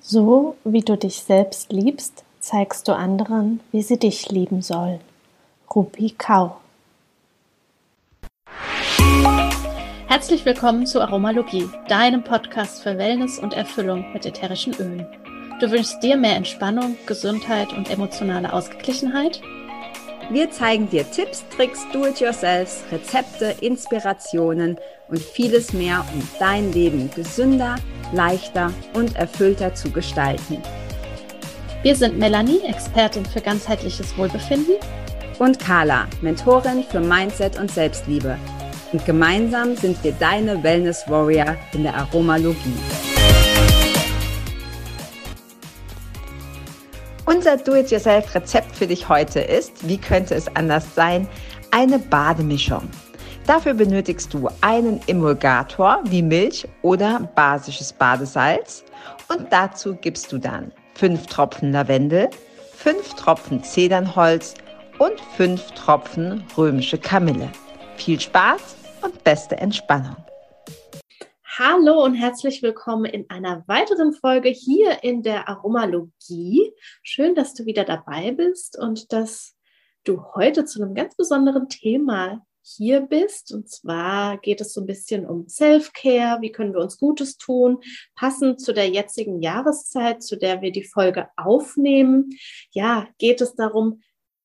So wie du dich selbst liebst, zeigst du anderen, wie sie dich lieben sollen. Rupi Kau. Herzlich willkommen zu Aromalogie, deinem Podcast für Wellness und Erfüllung mit ätherischen Ölen. Du wünschst dir mehr Entspannung, Gesundheit und emotionale Ausgeglichenheit? Wir zeigen dir Tipps, Tricks, Do-it-yourselfs, Rezepte, Inspirationen und vieles mehr, um dein Leben gesünder, leichter und erfüllter zu gestalten. Wir sind Melanie, Expertin für ganzheitliches Wohlbefinden. Und Carla, Mentorin für Mindset und Selbstliebe. Und gemeinsam sind wir deine Wellness Warrior in der Aromalogie. Unser Do-it-yourself-Rezept für dich heute ist, wie könnte es anders sein, eine Bademischung. Dafür benötigst du einen Emulgator wie Milch oder basisches Badesalz und dazu gibst du dann 5 Tropfen Lavendel, 5 Tropfen Zedernholz und 5 Tropfen römische Kamille. Viel Spaß und beste Entspannung. Hallo und herzlich willkommen in einer weiteren Folge hier in der Aromalogie. Schön, dass du wieder dabei bist und dass du heute zu einem ganz besonderen Thema hier bist. Und zwar geht es so ein bisschen um Self-Care. Wie können wir uns Gutes tun? Passend zu der jetzigen Jahreszeit, zu der wir die Folge aufnehmen. Ja, geht es darum,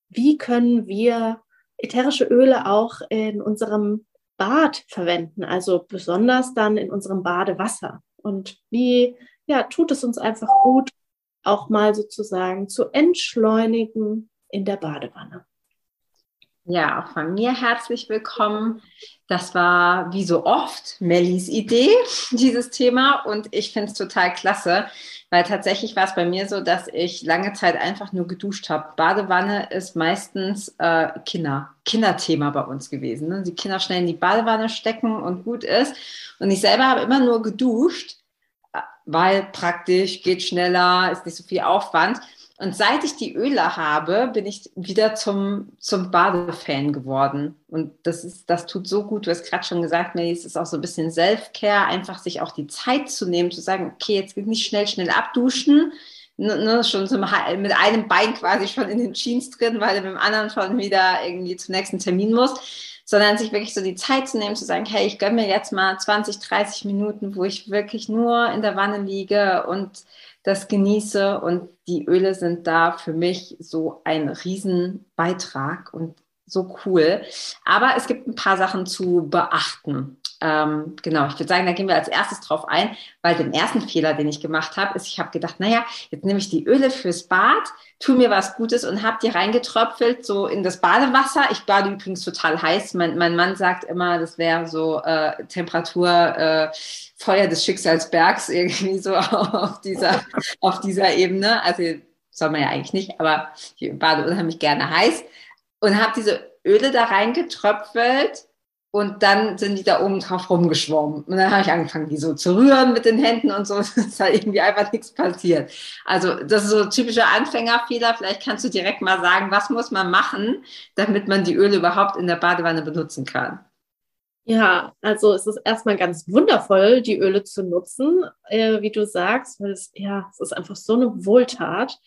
wie können wir ätherische Öle auch in unserem Bad verwenden, also besonders dann in unserem Badewasser. Und wie ja, tut es uns einfach gut, auch mal sozusagen zu entschleunigen in der Badewanne. Ja, auch von mir herzlich willkommen. Das war wie so oft Mellis Idee, dieses Thema. Und ich finde es total klasse, weil tatsächlich war es bei mir so, dass ich lange Zeit einfach nur geduscht habe. Badewanne ist meistens äh, Kinder, Kinderthema bei uns gewesen. Ne? Die Kinder schnell in die Badewanne stecken und gut ist. Und ich selber habe immer nur geduscht, äh, weil praktisch, geht schneller, ist nicht so viel Aufwand. Und seit ich die Öle habe, bin ich wieder zum, zum Badefan geworden. Und das ist, das tut so gut. Du hast gerade schon gesagt, Melly, es ist auch so ein bisschen Self-Care, einfach sich auch die Zeit zu nehmen, zu sagen, okay, jetzt geht nicht schnell, schnell abduschen. Ne, ne, schon zum, mit einem Bein quasi schon in den Jeans drin, weil du mit dem anderen schon wieder irgendwie zum nächsten Termin musst sondern sich wirklich so die Zeit zu nehmen, zu sagen, hey, ich gönne mir jetzt mal 20, 30 Minuten, wo ich wirklich nur in der Wanne liege und das genieße. Und die Öle sind da für mich so ein Riesenbeitrag und so cool. Aber es gibt ein paar Sachen zu beachten. Ähm, genau, ich würde sagen, da gehen wir als erstes drauf ein, weil den ersten Fehler, den ich gemacht habe, ist, ich habe gedacht, naja, jetzt nehme ich die Öle fürs Bad, tu mir was Gutes und habe die reingetröpfelt so in das Badewasser. Ich bade übrigens total heiß. Mein, mein Mann sagt immer, das wäre so äh, Temperatur äh, Feuer des Schicksalsbergs irgendwie so auf dieser, auf dieser Ebene. Also soll man ja eigentlich nicht, aber ich bade unheimlich gerne heiß und habe diese Öle da reingetröpfelt und dann sind die da oben drauf rumgeschwommen. Und dann habe ich angefangen, die so zu rühren mit den Händen und so. Es ist halt irgendwie einfach nichts passiert. Also das ist so typischer Anfängerfehler. Vielleicht kannst du direkt mal sagen, was muss man machen, damit man die Öle überhaupt in der Badewanne benutzen kann. Ja, also es ist erstmal ganz wundervoll, die Öle zu nutzen, äh, wie du sagst, weil es, ja, es ist einfach so eine Wohltat.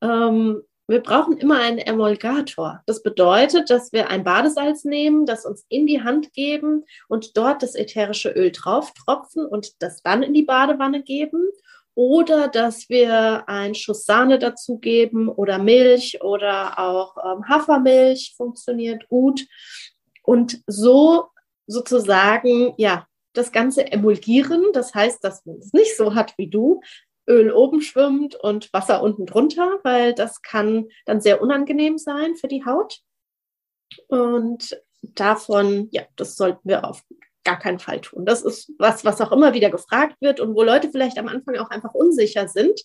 Ähm, wir brauchen immer einen Emulgator. Das bedeutet, dass wir ein Badesalz nehmen, das uns in die Hand geben und dort das ätherische Öl drauf tropfen und das dann in die Badewanne geben. Oder dass wir einen Schuss Sahne dazugeben oder Milch oder auch ähm, Hafermilch funktioniert gut. Und so sozusagen, ja, das Ganze emulgieren. Das heißt, dass man es nicht so hat wie du, Öl oben schwimmt und Wasser unten drunter, weil das kann dann sehr unangenehm sein für die Haut. Und davon, ja, das sollten wir auf gar keinen Fall tun. Das ist was, was auch immer wieder gefragt wird und wo Leute vielleicht am Anfang auch einfach unsicher sind.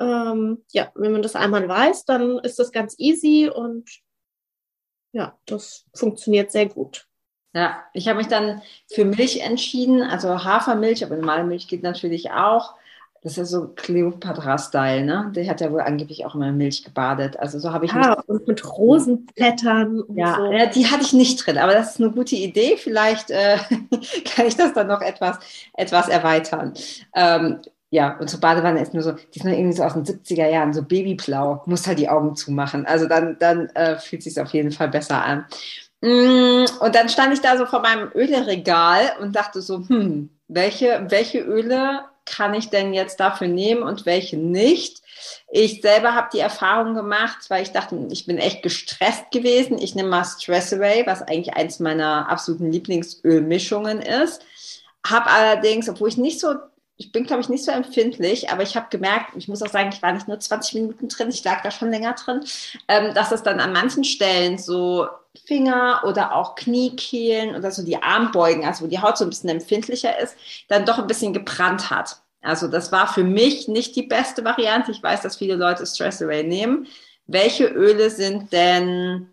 Ähm, ja, wenn man das einmal weiß, dann ist das ganz easy und ja, das funktioniert sehr gut. Ja, ich habe mich dann für Milch entschieden, also Hafermilch, aber normale Milch geht natürlich auch. Das ist so Cleopatra-Style, ne? Der hat ja wohl angeblich auch immer in Milch gebadet. Also so habe ich ja, und mit Rosenblättern und ja, so. Ja, die hatte ich nicht drin, aber das ist eine gute Idee. Vielleicht äh, kann ich das dann noch etwas, etwas erweitern. Ähm, ja, unsere Badewanne ist nur so, die ist nur irgendwie so aus den 70er Jahren, so babyblau, muss halt die Augen zumachen. Also dann, dann äh, fühlt sich auf jeden Fall besser an. Mm, und dann stand ich da so vor meinem Öleregal und dachte so, hm, welche, welche Öle kann ich denn jetzt dafür nehmen und welche nicht? Ich selber habe die Erfahrung gemacht, weil ich dachte, ich bin echt gestresst gewesen. Ich nehme mal Stress Away, was eigentlich eins meiner absoluten Lieblingsölmischungen ist. Habe allerdings, obwohl ich nicht so ich bin, glaube ich, nicht so empfindlich, aber ich habe gemerkt, ich muss auch sagen, ich war nicht nur 20 Minuten drin, ich lag da schon länger drin, ähm, dass es dann an manchen Stellen so Finger oder auch Kniekehlen oder so die Armbeugen, also wo die Haut so ein bisschen empfindlicher ist, dann doch ein bisschen gebrannt hat. Also das war für mich nicht die beste Variante. Ich weiß, dass viele Leute Stress Away nehmen. Welche Öle sind denn,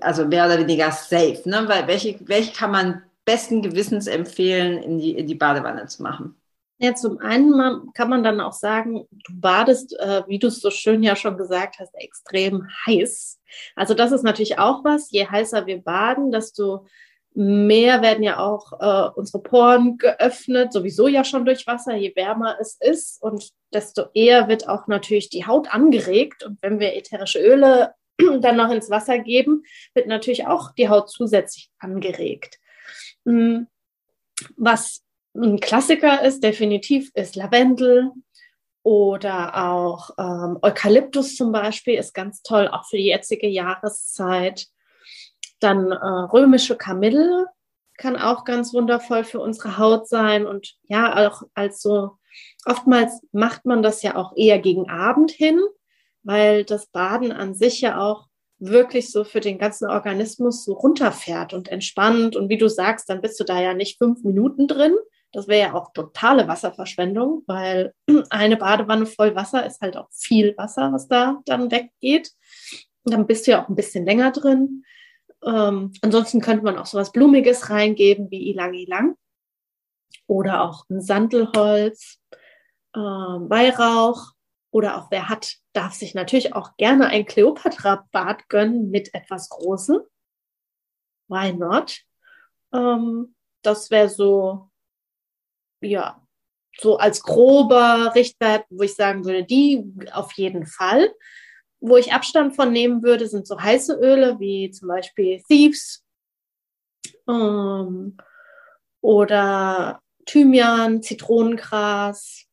also mehr oder weniger safe? Ne? Weil welche, welche kann man besten Gewissens empfehlen, in die, in die Badewanne zu machen? Ja, zum einen kann man dann auch sagen, du badest, äh, wie du es so schön ja schon gesagt hast, extrem heiß. Also das ist natürlich auch was. Je heißer wir baden, desto mehr werden ja auch äh, unsere Poren geöffnet, sowieso ja schon durch Wasser, je wärmer es ist und desto eher wird auch natürlich die Haut angeregt. Und wenn wir ätherische Öle dann noch ins Wasser geben, wird natürlich auch die Haut zusätzlich angeregt. Hm, was ein Klassiker ist definitiv ist Lavendel oder auch ähm, Eukalyptus zum Beispiel ist ganz toll, auch für die jetzige Jahreszeit. Dann äh, römische Kamille kann auch ganz wundervoll für unsere Haut sein und ja, auch als so, oftmals macht man das ja auch eher gegen Abend hin, weil das Baden an sich ja auch wirklich so für den ganzen Organismus so runterfährt und entspannt. Und wie du sagst, dann bist du da ja nicht fünf Minuten drin, das wäre ja auch totale Wasserverschwendung, weil eine Badewanne voll Wasser ist halt auch viel Wasser, was da dann weggeht. Und dann bist du ja auch ein bisschen länger drin. Ähm, ansonsten könnte man auch sowas Blumiges reingeben wie Ilang Ilang oder auch ein Sandelholz, äh, Weihrauch oder auch wer hat, darf sich natürlich auch gerne ein Kleopatra-Bad gönnen mit etwas Großem. Why not? Ähm, das wäre so ja, so als grober Richtwert, wo ich sagen würde, die auf jeden Fall. Wo ich Abstand von nehmen würde, sind so heiße Öle wie zum Beispiel Thieves ähm, oder Thymian, Zitronengras,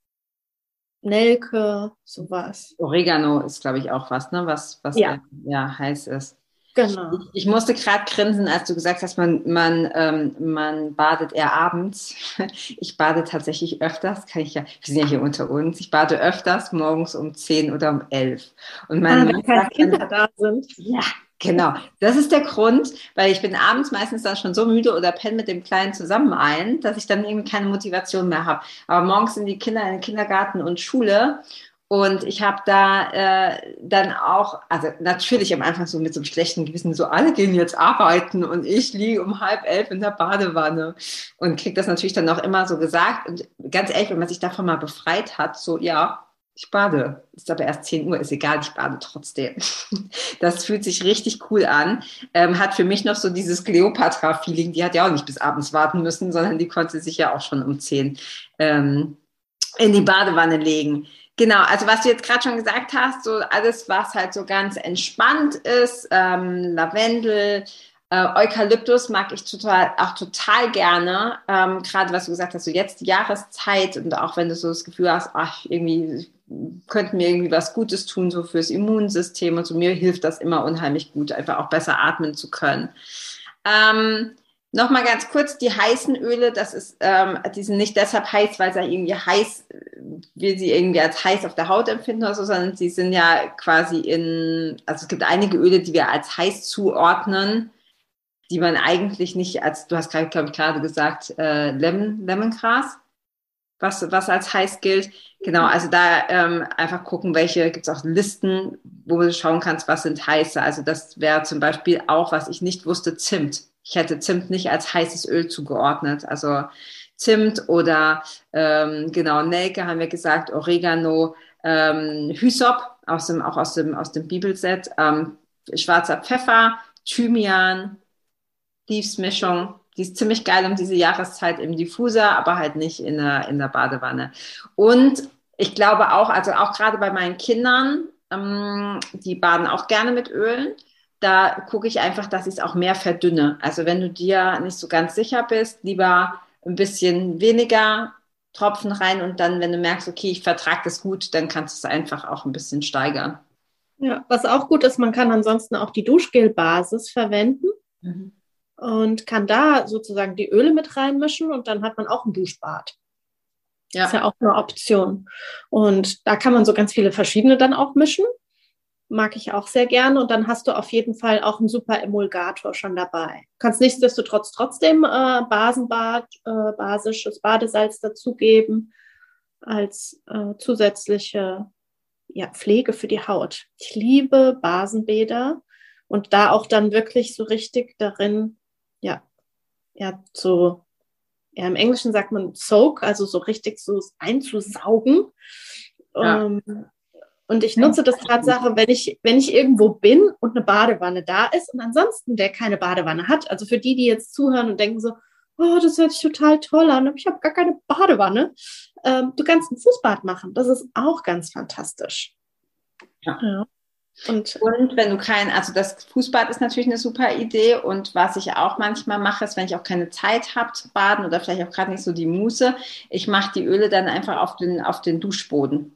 Nelke, sowas. Oregano ist, glaube ich, auch was, ne? was, was ja. ja heiß ist. Genau. Ich, ich musste gerade grinsen, als du gesagt hast, man, man, ähm, man badet eher abends. Ich bade tatsächlich öfters, kann ich ja, wir sind ja hier unter uns, ich bade öfters morgens um 10 oder um 11. Und mein ah, wenn keine Kinder da sind. Ja, Genau, das ist der Grund, weil ich bin abends meistens dann schon so müde oder penne mit dem Kleinen zusammen ein, dass ich dann irgendwie keine Motivation mehr habe. Aber morgens sind die Kinder in den Kindergarten und Schule und ich habe da äh, dann auch, also natürlich am Anfang so mit so einem schlechten Gewissen, so alle gehen jetzt arbeiten und ich liege um halb elf in der Badewanne und kriege das natürlich dann auch immer so gesagt. Und ganz ehrlich, wenn man sich davon mal befreit hat, so ja, ich bade. Ist aber erst 10 Uhr, ist egal, ich bade trotzdem. Das fühlt sich richtig cool an. Ähm, hat für mich noch so dieses Cleopatra-Feeling, die hat ja auch nicht bis abends warten müssen, sondern die konnte sich ja auch schon um 10 ähm, in die Badewanne legen. Genau, also was du jetzt gerade schon gesagt hast, so alles, was halt so ganz entspannt ist, ähm, Lavendel, äh, Eukalyptus mag ich total, auch total gerne. Ähm, gerade was du gesagt hast, so jetzt die Jahreszeit und auch wenn du so das Gefühl hast, ach, irgendwie könnten mir irgendwie was Gutes tun, so fürs Immunsystem und so, mir hilft das immer unheimlich gut, einfach auch besser atmen zu können. Ähm, Nochmal ganz kurz, die heißen Öle, das ist, ähm, die sind nicht deshalb heiß, weil sie irgendwie heiß, wir sie irgendwie als heiß auf der Haut empfinden oder so, sondern sie sind ja quasi in, also es gibt einige Öle, die wir als heiß zuordnen, die man eigentlich nicht als, du hast gerade, glaube ich, gerade gesagt, äh, Lemon, Lemongras, was, was als heiß gilt. Genau, also da ähm, einfach gucken, welche, gibt es auch Listen, wo du schauen kannst, was sind heiße. Also das wäre zum Beispiel auch, was ich nicht wusste, Zimt ich hätte Zimt nicht als heißes Öl zugeordnet. Also Zimt oder ähm, genau Nelke haben wir gesagt, Oregano, ähm, Hysop aus dem, auch aus dem, aus dem Bibelset, ähm, schwarzer Pfeffer, Thymian, Leaves-Mischung. Die ist ziemlich geil um diese Jahreszeit im Diffuser, aber halt nicht in der, in der Badewanne. Und ich glaube auch, also auch gerade bei meinen Kindern, ähm, die baden auch gerne mit Ölen. Da gucke ich einfach, dass ich es auch mehr verdünne. Also wenn du dir nicht so ganz sicher bist, lieber ein bisschen weniger Tropfen rein und dann, wenn du merkst, okay, ich vertrage das gut, dann kannst du es einfach auch ein bisschen steigern. Ja, was auch gut ist, man kann ansonsten auch die Duschgelbasis verwenden mhm. und kann da sozusagen die Öle mit reinmischen und dann hat man auch ein Duschbad. Ja. Ist ja auch eine Option. Und da kann man so ganz viele verschiedene dann auch mischen. Mag ich auch sehr gerne. Und dann hast du auf jeden Fall auch einen super Emulgator schon dabei. Du kannst nichtsdestotrotz trotzdem äh, Basenbad, äh, basisches Badesalz dazugeben als äh, zusätzliche ja, Pflege für die Haut. Ich liebe Basenbäder und da auch dann wirklich so richtig darin, ja, ja, so, ja, im Englischen sagt man soak, also so richtig so einzusaugen. Ja. Ähm, und ich nutze das Tatsache, wenn ich, wenn ich irgendwo bin und eine Badewanne da ist und ansonsten der keine Badewanne hat, also für die, die jetzt zuhören und denken so, oh, das hört sich total toll an, aber ich habe gar keine Badewanne. Ähm, du kannst ein Fußbad machen. Das ist auch ganz fantastisch. Ja. ja. Und, und, wenn du kein, also das Fußbad ist natürlich eine super Idee und was ich auch manchmal mache, ist, wenn ich auch keine Zeit habe zu baden oder vielleicht auch gerade nicht so die Muße, ich mache die Öle dann einfach auf den, auf den Duschboden.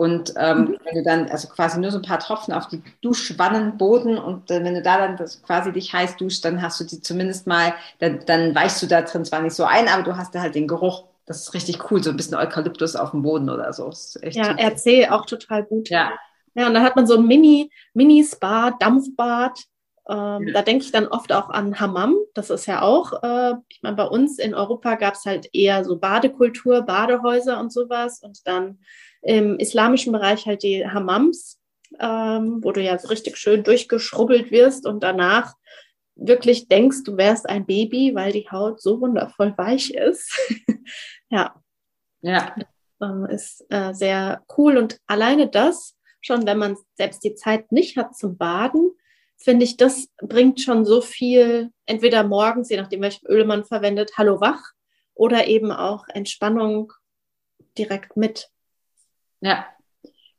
Und ähm, mhm. wenn du dann, also quasi nur so ein paar Tropfen auf die Duschwannenboden und äh, wenn du da dann das quasi dich heiß duschst, dann hast du die zumindest mal, dann, dann weichst du da drin zwar nicht so ein, aber du hast da halt den Geruch. Das ist richtig cool, so ein bisschen Eukalyptus auf dem Boden oder so. ja, super. RC auch total gut. Ja. Ja, und dann hat man so ein Mini, Mini-Spa, Dampfbad. Ähm, ja. Da denke ich dann oft auch an Hammam. Das ist ja auch, äh, ich meine, bei uns in Europa gab es halt eher so Badekultur, Badehäuser und sowas. Und dann im islamischen Bereich halt die Hammams, ähm, wo du ja so richtig schön durchgeschrubbelt wirst und danach wirklich denkst, du wärst ein Baby, weil die Haut so wundervoll weich ist. ja. Ja. Ähm, ist äh, sehr cool und alleine das, schon wenn man selbst die Zeit nicht hat zum Baden, finde ich, das bringt schon so viel, entweder morgens, je nachdem welchen Öl man verwendet, Hallo wach oder eben auch Entspannung direkt mit. Ja,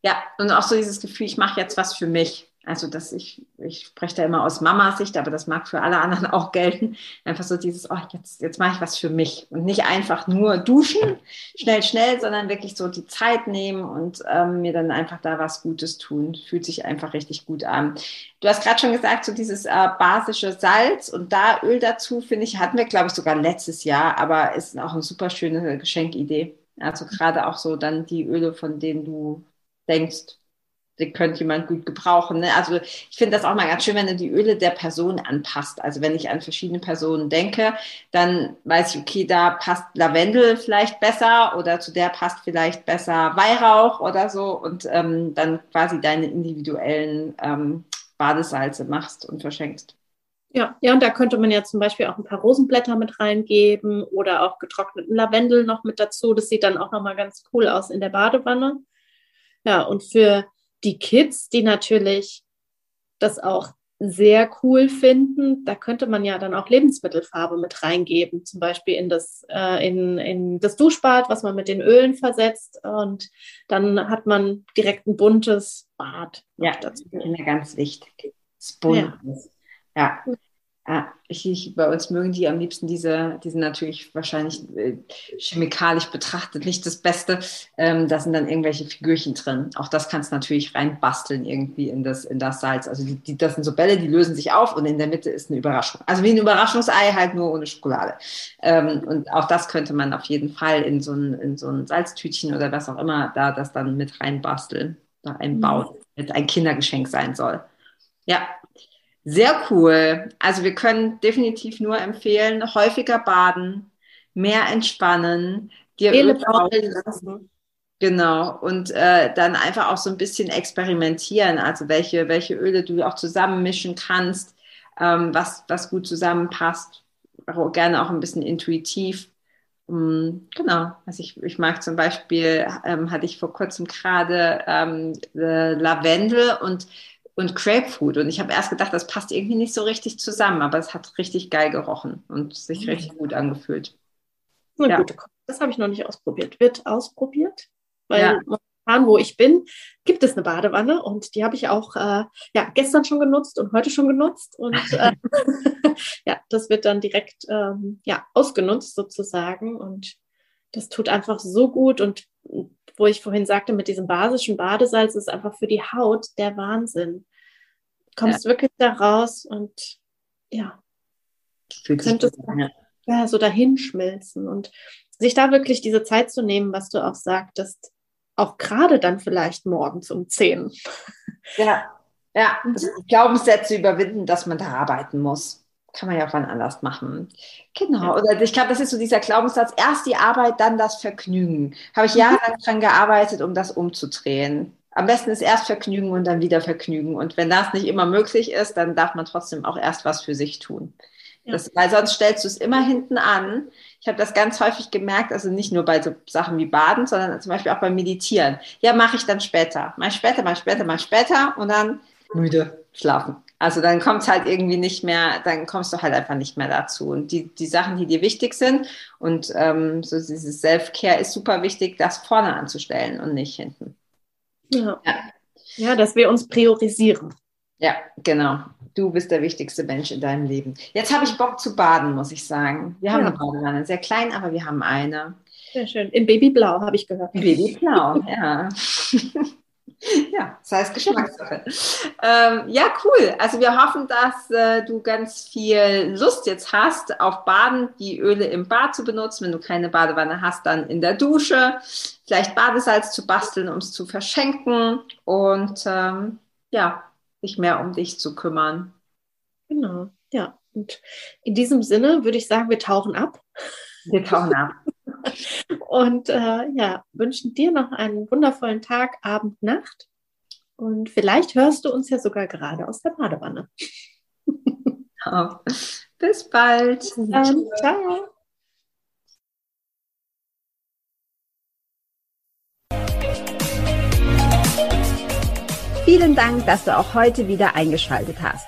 ja, und auch so dieses Gefühl, ich mache jetzt was für mich. Also, dass ich, ich spreche da immer aus Mamas Sicht, aber das mag für alle anderen auch gelten. Einfach so dieses, oh, jetzt, jetzt mache ich was für mich. Und nicht einfach nur duschen, schnell, schnell, sondern wirklich so die Zeit nehmen und ähm, mir dann einfach da was Gutes tun. Fühlt sich einfach richtig gut an. Du hast gerade schon gesagt, so dieses äh, basische Salz und da Öl dazu, finde ich, hatten wir, glaube ich, sogar letztes Jahr, aber ist auch eine super schöne Geschenkidee. Also gerade auch so dann die Öle, von denen du denkst, die könnte jemand gut gebrauchen. Ne? Also ich finde das auch mal ganz schön, wenn du die Öle der Person anpasst. Also wenn ich an verschiedene Personen denke, dann weiß ich, okay, da passt Lavendel vielleicht besser oder zu der passt vielleicht besser Weihrauch oder so und ähm, dann quasi deine individuellen ähm, Badesalze machst und verschenkst. Ja, ja, und da könnte man ja zum Beispiel auch ein paar Rosenblätter mit reingeben oder auch getrockneten Lavendel noch mit dazu. Das sieht dann auch nochmal ganz cool aus in der Badewanne. Ja, und für die Kids, die natürlich das auch sehr cool finden, da könnte man ja dann auch Lebensmittelfarbe mit reingeben, zum Beispiel in das, äh, in, in das Duschbad, was man mit den Ölen versetzt. Und dann hat man direkt ein buntes Bad. Ja, dazu. das ganz wichtig. Das Buntes. Ja. Ja. Ja, ich, ich, bei uns mögen die am liebsten diese, die sind natürlich wahrscheinlich äh, chemikalisch betrachtet nicht das Beste. Ähm, da sind dann irgendwelche Figürchen drin. Auch das kannst du natürlich reinbasteln irgendwie in das, in das Salz. Also die, die, das sind so Bälle, die lösen sich auf und in der Mitte ist eine Überraschung. Also wie ein Überraschungsei, halt nur ohne Schokolade. Ähm, und auch das könnte man auf jeden Fall in so ein, in so ein Salztütchen oder was auch immer da das dann mit reinbasteln, da einbauen, mhm. mit ein Kindergeschenk sein soll. Ja, sehr cool. Also wir können definitiv nur empfehlen, häufiger baden, mehr entspannen, dir Öle lassen. Genau. Und äh, dann einfach auch so ein bisschen experimentieren, also welche, welche Öle du auch zusammenmischen kannst, ähm, was, was gut zusammenpasst. Gerne auch ein bisschen intuitiv. Um, genau. Also ich, ich mag zum Beispiel, ähm, hatte ich vor kurzem gerade ähm, Lavendel und und Grapefruit. Und ich habe erst gedacht, das passt irgendwie nicht so richtig zusammen, aber es hat richtig geil gerochen und sich mhm. richtig gut angefühlt. Na ja. gut, das habe ich noch nicht ausprobiert. Wird ausprobiert, weil ja. momentan, wo ich bin, gibt es eine Badewanne und die habe ich auch äh, ja, gestern schon genutzt und heute schon genutzt. Und äh, ja, das wird dann direkt ähm, ja, ausgenutzt sozusagen. Und das tut einfach so gut. Und wo ich vorhin sagte, mit diesem basischen Badesalz ist einfach für die Haut der Wahnsinn. Kommst ja. wirklich da raus und ja, könntest ja. ja so dahinschmelzen und sich da wirklich diese Zeit zu nehmen, was du auch sagtest, auch gerade dann vielleicht morgens um 10. Ja, ja, also Glaubenssätze überwinden, dass man da arbeiten muss. Kann man ja auch wann anders machen. Genau. Ja. Oder ich glaube, das ist so dieser Glaubenssatz, erst die Arbeit, dann das Vergnügen. Habe ich mhm. jahrelang dran gearbeitet, um das umzudrehen. Am besten ist erst Vergnügen und dann wieder Vergnügen. Und wenn das nicht immer möglich ist, dann darf man trotzdem auch erst was für sich tun. Ja. Das, weil sonst stellst du es immer hinten an. Ich habe das ganz häufig gemerkt, also nicht nur bei so Sachen wie Baden, sondern zum Beispiel auch beim Meditieren. Ja, mache ich dann später. Mach später, mach später, mach später und dann müde schlafen. Also dann kommt es halt irgendwie nicht mehr, dann kommst du halt einfach nicht mehr dazu. Und die, die Sachen, die dir wichtig sind und ähm, so dieses Self-Care ist super wichtig, das vorne anzustellen und nicht hinten. Ja. ja. ja, dass wir uns priorisieren. Ja, genau. Du bist der wichtigste Mensch in deinem Leben. Jetzt habe ich Bock zu baden, muss ich sagen. Wir haben ja. eine Badewanne, sehr klein, aber wir haben eine. Sehr schön. In Babyblau habe ich gehört. Babyblau, ja. Ja, das heißt Geschmackssache. ähm, ja, cool. Also wir hoffen, dass äh, du ganz viel Lust jetzt hast, auf Baden, die Öle im Bad zu benutzen. Wenn du keine Badewanne hast, dann in der Dusche. Vielleicht Badesalz zu basteln, um es zu verschenken. Und ähm, ja, sich mehr um dich zu kümmern. Genau, ja. Und in diesem Sinne würde ich sagen, wir tauchen ab. Wir tauchen ab. Und äh, ja, wünschen dir noch einen wundervollen Tag, Abend, Nacht. Und vielleicht hörst du uns ja sogar gerade aus der Badewanne. Oh. Bis bald. Bis dann. Ciao. Vielen Dank, dass du auch heute wieder eingeschaltet hast.